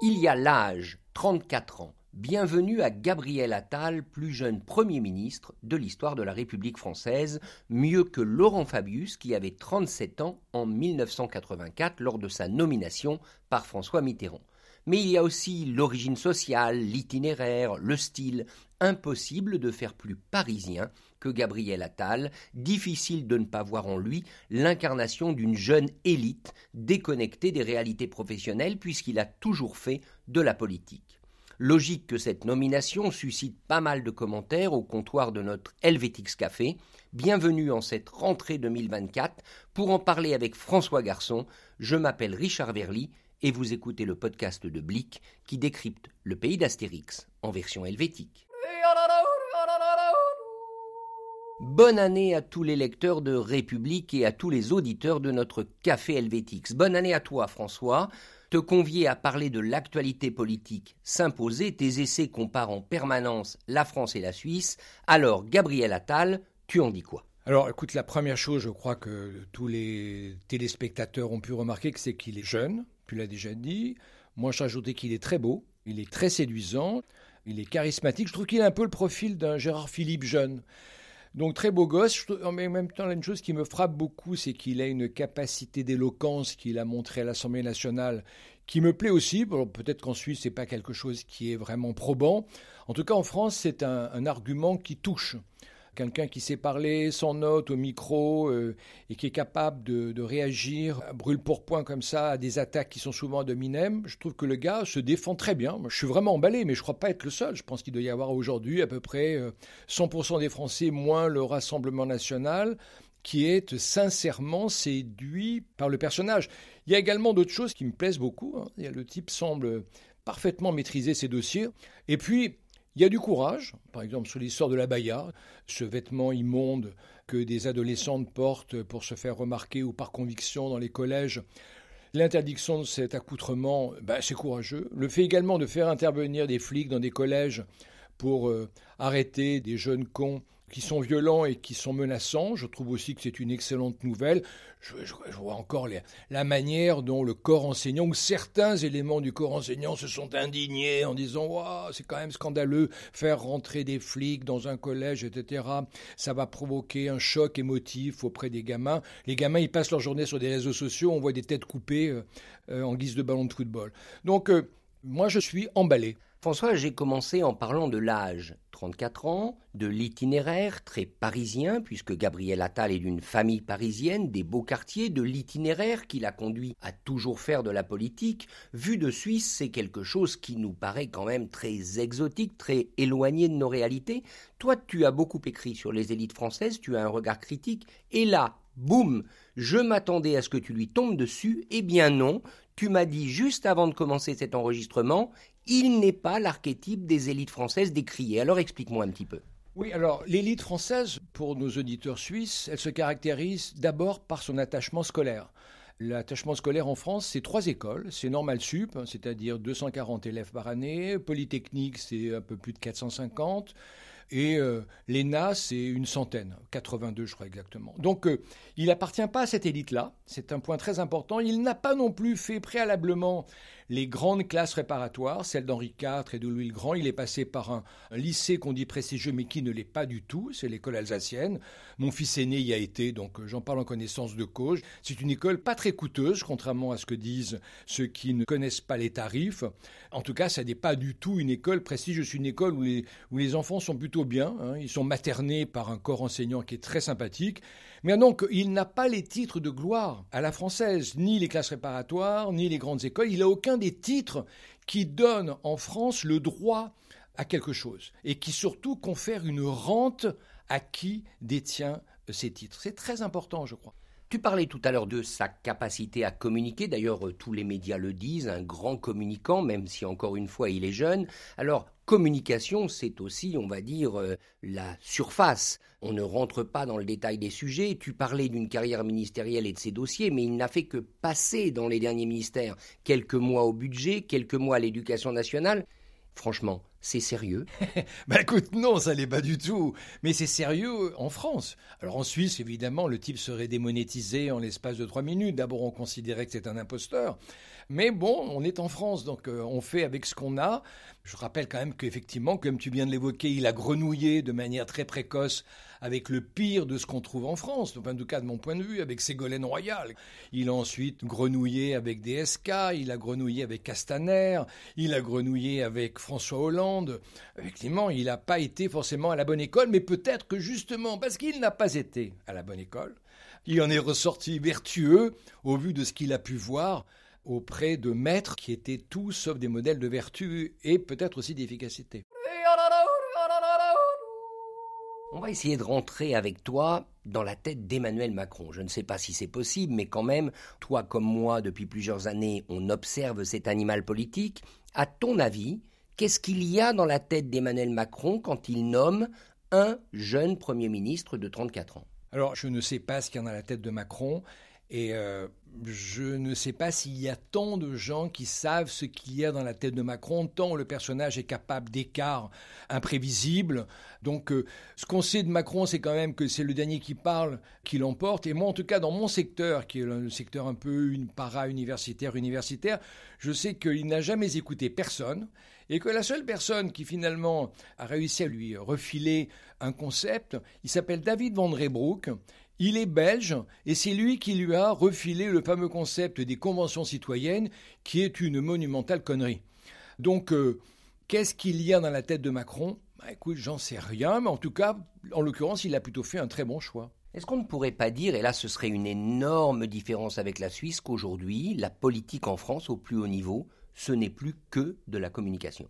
Il y a l'âge, 34 ans. Bienvenue à Gabriel Attal, plus jeune Premier ministre de l'histoire de la République française, mieux que Laurent Fabius qui avait 37 ans en 1984 lors de sa nomination par François Mitterrand. Mais il y a aussi l'origine sociale, l'itinéraire, le style. Impossible de faire plus parisien que Gabriel Attal, difficile de ne pas voir en lui l'incarnation d'une jeune élite déconnectée des réalités professionnelles puisqu'il a toujours fait de la politique. Logique que cette nomination suscite pas mal de commentaires au comptoir de notre Helvetix Café. Bienvenue en cette rentrée 2024. Pour en parler avec François Garçon, je m'appelle Richard Verly et vous écoutez le podcast de Blick qui décrypte le pays d'Astérix en version helvétique. Bonne année à tous les lecteurs de République et à tous les auditeurs de notre Café Helvétix. Bonne année à toi François. Te convier à parler de l'actualité politique s'imposer, tes essais comparent en permanence la France et la Suisse. Alors Gabriel Attal, tu en dis quoi? Alors écoute, la première chose, je crois que tous les téléspectateurs ont pu remarquer que c'est qu'il est jeune, tu l'as déjà dit. Moi, je rajoutais qu'il est très beau, il est très séduisant, il est charismatique. Je trouve qu'il a un peu le profil d'un Gérard Philippe jeune. Donc très beau gosse, mais en même temps, une chose qui me frappe beaucoup, c'est qu'il a une capacité d'éloquence qu'il a montré à l'Assemblée nationale qui me plaît aussi. Peut-être qu'en Suisse, c'est pas quelque chose qui est vraiment probant. En tout cas, en France, c'est un argument qui touche quelqu'un qui sait parler sans note au micro euh, et qui est capable de, réagir à brûle pour point comme ça à des attaques qui sont souvent à dominem, je trouve que le gars se défend très bien. Je suis vraiment emballé, mais je ne crois pas être le seul. Je pense qu'il doit y avoir aujourd'hui à peu près 100% euh, des Français moins le Rassemblement national qui est sincèrement séduit par le personnage. Il y a également d'autres choses qui me plaisent beaucoup. Hein. Le type semble parfaitement maîtriser ses dossiers. Et puis, il y a du courage, par exemple sur l'histoire de la baya, ce vêtement immonde que des adolescentes portent pour se faire remarquer ou par conviction dans les collèges. L'interdiction de cet accoutrement, ben, c'est courageux. Le fait également de faire intervenir des flics dans des collèges pour euh, arrêter des jeunes cons qui sont violents et qui sont menaçants. Je trouve aussi que c'est une excellente nouvelle. Je, vois encore la manière dont le corps enseignant, ou certains éléments du corps enseignant se sont indignés en disant wow, c'est quand même scandaleux, faire rentrer des flics dans un collège, etc. Ça va provoquer un choc émotif auprès des gamins. Les gamins, ils passent leur journée sur des réseaux sociaux, on voit des têtes coupées euh, euh, en guise de ballon de football. Donc, euh, moi, je suis emballé. François, j'ai commencé en parlant de l'âge, 34 ans, de l'itinéraire, très parisien, puisque Gabriel Attal est d'une famille parisienne, des beaux quartiers, de l'itinéraire qui l'a conduit à toujours faire de la politique. Vu de Suisse, c'est quelque chose qui nous paraît quand même très exotique, très éloigné de nos réalités. Toi, tu as beaucoup écrit sur les élites françaises, tu as un regard critique, et là, boum, je m'attendais à ce que tu lui tombes dessus, eh bien non, tu m'as dit juste avant de commencer cet enregistrement, il n'est pas l'archétype des élites françaises décriées. Alors explique-moi un petit peu. Oui, alors l'élite française, pour nos auditeurs suisses, elle se caractérise d'abord par son attachement scolaire. L'attachement scolaire en France, c'est trois écoles. C'est Normal Sup, c'est-à-dire 240 élèves par année. Polytechnique, c'est un peu plus de 450. Et euh, l'ENA, c'est une centaine, 82 je crois exactement. Donc euh, il n'appartient pas à cette élite-là, c'est un point très important. Il n'a pas non plus fait préalablement les grandes classes réparatoires, celles d'Henri IV et de Louis le Grand. Il est passé par un, lycée qu'on dit prestigieux, mais qui ne l'est pas du tout. C'est l'école alsacienne. Mon fils aîné y a été, donc euh, j'en parle en connaissance de cause. C'est une école pas très coûteuse, contrairement à ce que disent ceux qui ne connaissent pas les tarifs. En tout cas, ça n'est pas du tout une école prestigieuse. Une école où les enfants sont plutôt bien. Hein. Ils sont maternés par un corps enseignant qui est très sympathique. Mais donc, il n'a pas les titres de gloire à la française, ni les classes réparatoires, ni les grandes écoles. Il n'a aucun des titres qui donnent en France le droit à quelque chose et qui surtout confèrent une rente à qui détient ces titres. C'est très important, je crois. Tu parlais tout à l'heure de sa capacité à communiquer, d'ailleurs euh, tous les médias le disent, un grand communicant, même si encore une fois il est jeune. Alors, communication, c'est aussi, on va dire, euh, la surface. On ne rentre pas dans le détail des sujets. Tu parlais d'une carrière ministérielle et de ses dossiers, mais il n'a fait que passer dans les derniers ministères quelques mois au budget, quelques mois à l'éducation nationale. Franchement, c'est sérieux? Bah écoute, non, ça l'est pas du tout. Mais c'est sérieux en France. Alors en Suisse, évidemment, le type serait démonétisé en l'espace de trois minutes. D'abord, on considérait que c'est un imposteur. Mais bon, on est en France, donc euh, on fait avec ce qu'on a. Je rappelle quand même qu'effectivement, comme tu viens de l'évoquer, il a grenouillé de manière très précoce avec le pire de ce qu'on trouve en France, en tout cas de mon point de vue, avec Ségolène Royal. Il a ensuite grenouillé avec DSK, il a grenouillé avec Castaner, il a grenouillé avec François Hollande. Effectivement, il n'a pas été forcément à la bonne école, mais peut-être que justement parce qu'il n'a pas été à la bonne école, il en est ressorti vertueux au vu de ce qu'il a pu voir auprès de maîtres qui étaient tous sauf des modèles de vertu et peut-être aussi d'efficacité. On va essayer de rentrer avec toi dans la tête d'Emmanuel Macron. Je ne sais pas si c'est possible, mais quand même, toi comme moi, depuis plusieurs années, on observe cet animal politique. À ton avis, qu'est-ce qu'il y a dans la tête d'Emmanuel Macron quand il nomme un jeune Premier ministre de 34 ans? Alors, je ne sais pas ce qu'il y a dans la tête de Macron. Et euh, je ne sais pas s'il y a tant de gens qui savent ce qu'il y a dans la tête de Macron, tant le personnage est capable d'écarts imprévisibles. Donc euh, ce qu'on sait de Macron, c'est quand même que c'est le dernier qui parle qui l'emporte. Et moi, en tout cas, dans mon secteur, qui est le secteur un peu une para-universitaire, universitaire, je sais qu'il n'a jamais écouté personne et que la seule personne qui finalement a réussi à lui refiler un concept, il s'appelle David Van Rebroek. Il est belge et c'est lui qui lui a refilé le fameux concept des conventions citoyennes qui est une monumentale connerie. Donc, euh, qu'est-ce qu'il y a dans la tête de Macron? Bah, Écoute, j'en sais rien, mais en tout cas, en l'occurrence, il a plutôt fait un très bon choix. Est-ce qu'on ne pourrait pas dire, et là ce serait une énorme différence avec la Suisse, qu'aujourd'hui, la politique en France au plus haut niveau, ce n'est plus que de la communication?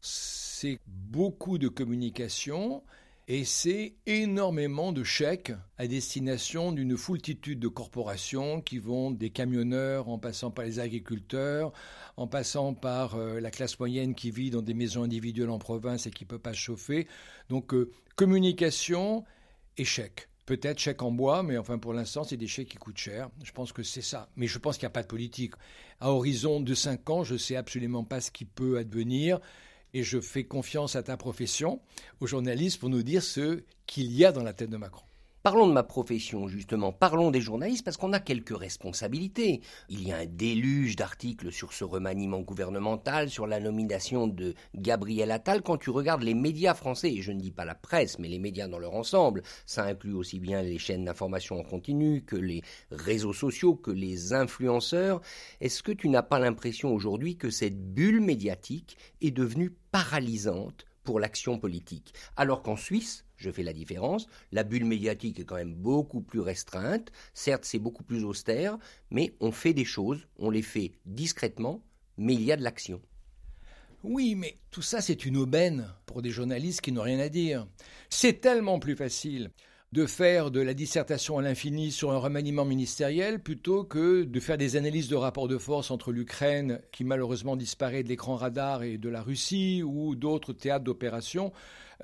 C'est beaucoup de communication, et c'est énormément de chèques à destination d'une foultitude de corporations qui vont des camionneurs en passant par les agriculteurs, en passant par euh, la classe moyenne qui vit dans des maisons individuelles en province et qui ne peut pas chauffer. Donc euh, communication et chèques. Peut-être chèques en bois, mais enfin pour l'instant, c'est des chèques qui coûtent cher. Je pense que c'est ça. Mais je pense qu'il n'y a pas de politique. À horizon de 5 ans, je ne sais absolument pas ce qui peut advenir et je fais confiance à ta profession, aux journalistes, pour nous dire ce qu'il y a dans la tête de Macron. Parlons de ma profession, justement. Parlons des journalistes, parce qu'on a quelques responsabilités. Il y a un déluge d'articles sur ce remaniement gouvernemental, sur la nomination de Gabriel Attal. Quand tu regardes les médias français, et je ne dis pas la presse, mais les médias dans leur ensemble, ça inclut aussi bien les chaînes d'information en continu que les réseaux sociaux, que les influenceurs. Est-ce que tu n'as pas l'impression aujourd'hui que cette bulle médiatique est devenue paralysante pour l'action politique? Alors qu'en Suisse, je fais la différence. La bulle médiatique est quand même beaucoup plus restreinte. Certes, c'est beaucoup plus austère, mais on fait des choses, on les fait discrètement, mais il y a de l'action. Oui, mais tout ça, c'est une aubaine pour des journalistes qui n'ont rien à dire. C'est tellement plus facile de faire de la dissertation à l'infini sur un remaniement ministériel plutôt que de faire des analyses de rapports de force entre l'Ukraine, qui malheureusement disparaît de l'écran radar, et de la Russie, ou d'autres théâtres d'opération.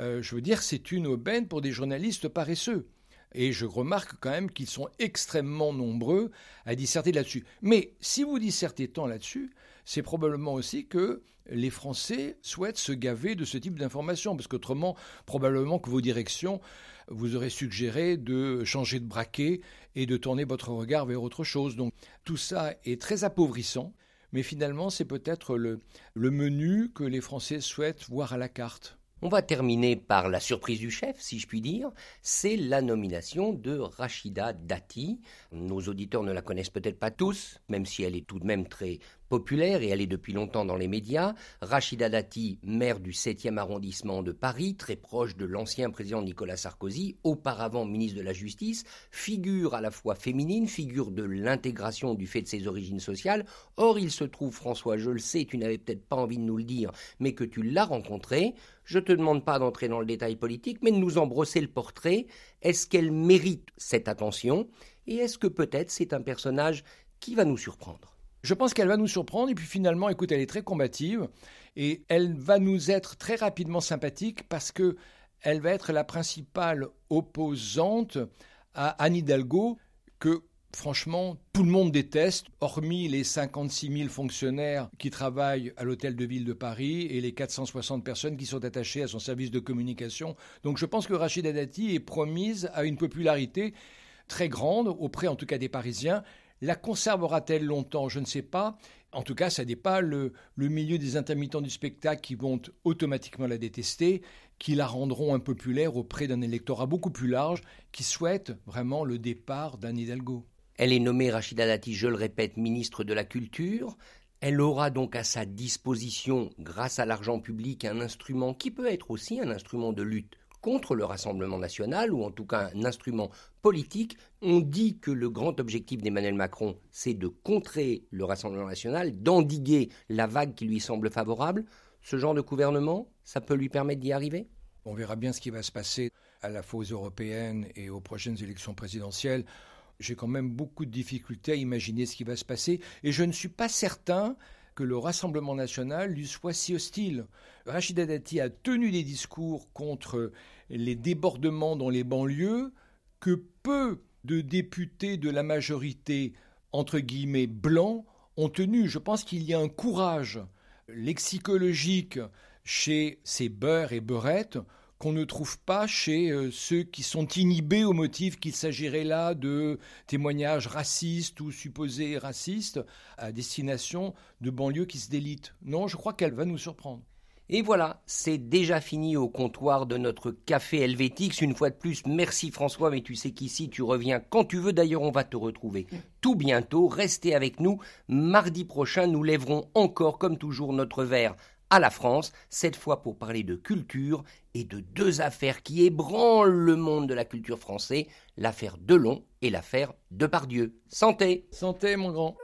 Euh, je veux dire, c'est une aubaine pour des journalistes paresseux. Et je remarque quand même qu'ils sont extrêmement nombreux à disserter là-dessus. Mais si vous dissertez tant là-dessus, c'est probablement aussi que les Français souhaitent se gaver de ce type d'informations, parce qu'autrement, probablement que vos directions vous auraient suggéré de changer de braquet et de tourner votre regard vers autre chose. Donc tout ça est très appauvrissant, mais finalement c'est peut-être le menu que les Français souhaitent voir à la carte. On va terminer par la surprise du chef, si je puis dire. C'est la nomination de Rachida Dati. Nos auditeurs ne la connaissent peut-être pas tous, même si elle est tout de même très populaire et elle est depuis longtemps dans les médias. Rachida Dati, maire du 7e arrondissement de Paris, très proche de l'ancien président Nicolas Sarkozy, auparavant ministre de la Justice, figure à la fois féminine, figure de l'intégration du fait de ses origines sociales. Or, il se trouve, François, je le sais, tu n'avais peut-être pas envie de nous le dire, mais que tu l'as rencontrée. Je te demande pas d'entrer dans le détail politique, mais de nous embrosser le portrait. Est-ce qu'elle mérite cette attention? Et est-ce que peut-être c'est un personnage qui va nous surprendre? Je pense qu'elle va nous surprendre et puis finalement, écoute, elle est très combative et elle va nous être très rapidement sympathique parce que elle va être la principale opposante à Anne Hidalgo que franchement, tout le monde déteste, hormis les 56 000 fonctionnaires qui travaillent à l'hôtel de ville de Paris et les 460 personnes qui sont attachées à son service de communication. Donc je pense que Rachida Dati est promise à une popularité très grande auprès en tout cas des Parisiens la conservera-t-elle longtemps? Je ne sais pas. En tout cas, ça n'est pas le, milieu des intermittents du spectacle qui vont automatiquement la détester, qui la rendront impopulaire auprès d'un électorat beaucoup plus large qui souhaite vraiment le départ d'Anne Hidalgo. Elle est nommée Rachida Dati, je le répète, ministre de la Culture. Elle aura donc à sa disposition, grâce à l'argent public, un instrument qui peut être aussi un instrument de lutte contre le Rassemblement national, ou en tout cas un instrument politique. On dit que le grand objectif d'Emmanuel Macron, c'est de contrer le Rassemblement national, d'endiguer la vague qui lui semble favorable. Ce genre de gouvernement, ça peut lui permettre d'y arriver? On verra bien ce qui va se passer à la fois aux européennes et aux prochaines élections présidentielles. J'ai quand même beaucoup de difficultés à imaginer ce qui va se passer et je ne suis pas certain que le Rassemblement national lui soit si hostile. Rachida Dati a tenu des discours contre les débordements dans les banlieues que peu de députés de la majorité, entre guillemets, blancs, ont tenu. Je pense qu'il y a un courage lexicologique chez ces beurs et beurettes qu'on ne trouve pas chez euh, ceux qui sont inhibés au motif qu'il s'agirait là de témoignages racistes ou supposés racistes à destination de banlieues qui se délitent. Non, je crois qu'elle va nous surprendre. Et voilà, c'est déjà fini au comptoir de notre café Helvétix. Une fois de plus, merci François, mais tu sais qu'ici tu reviens quand tu veux. D'ailleurs, on va te retrouver tout bientôt. Restez avec nous. Mardi prochain, nous lèverons encore, comme toujours, notre verre à la France, cette fois pour parler de culture et de deux affaires qui ébranlent le monde de la culture française, l'affaire Delon et l'affaire Depardieu. Santé Santé mon grand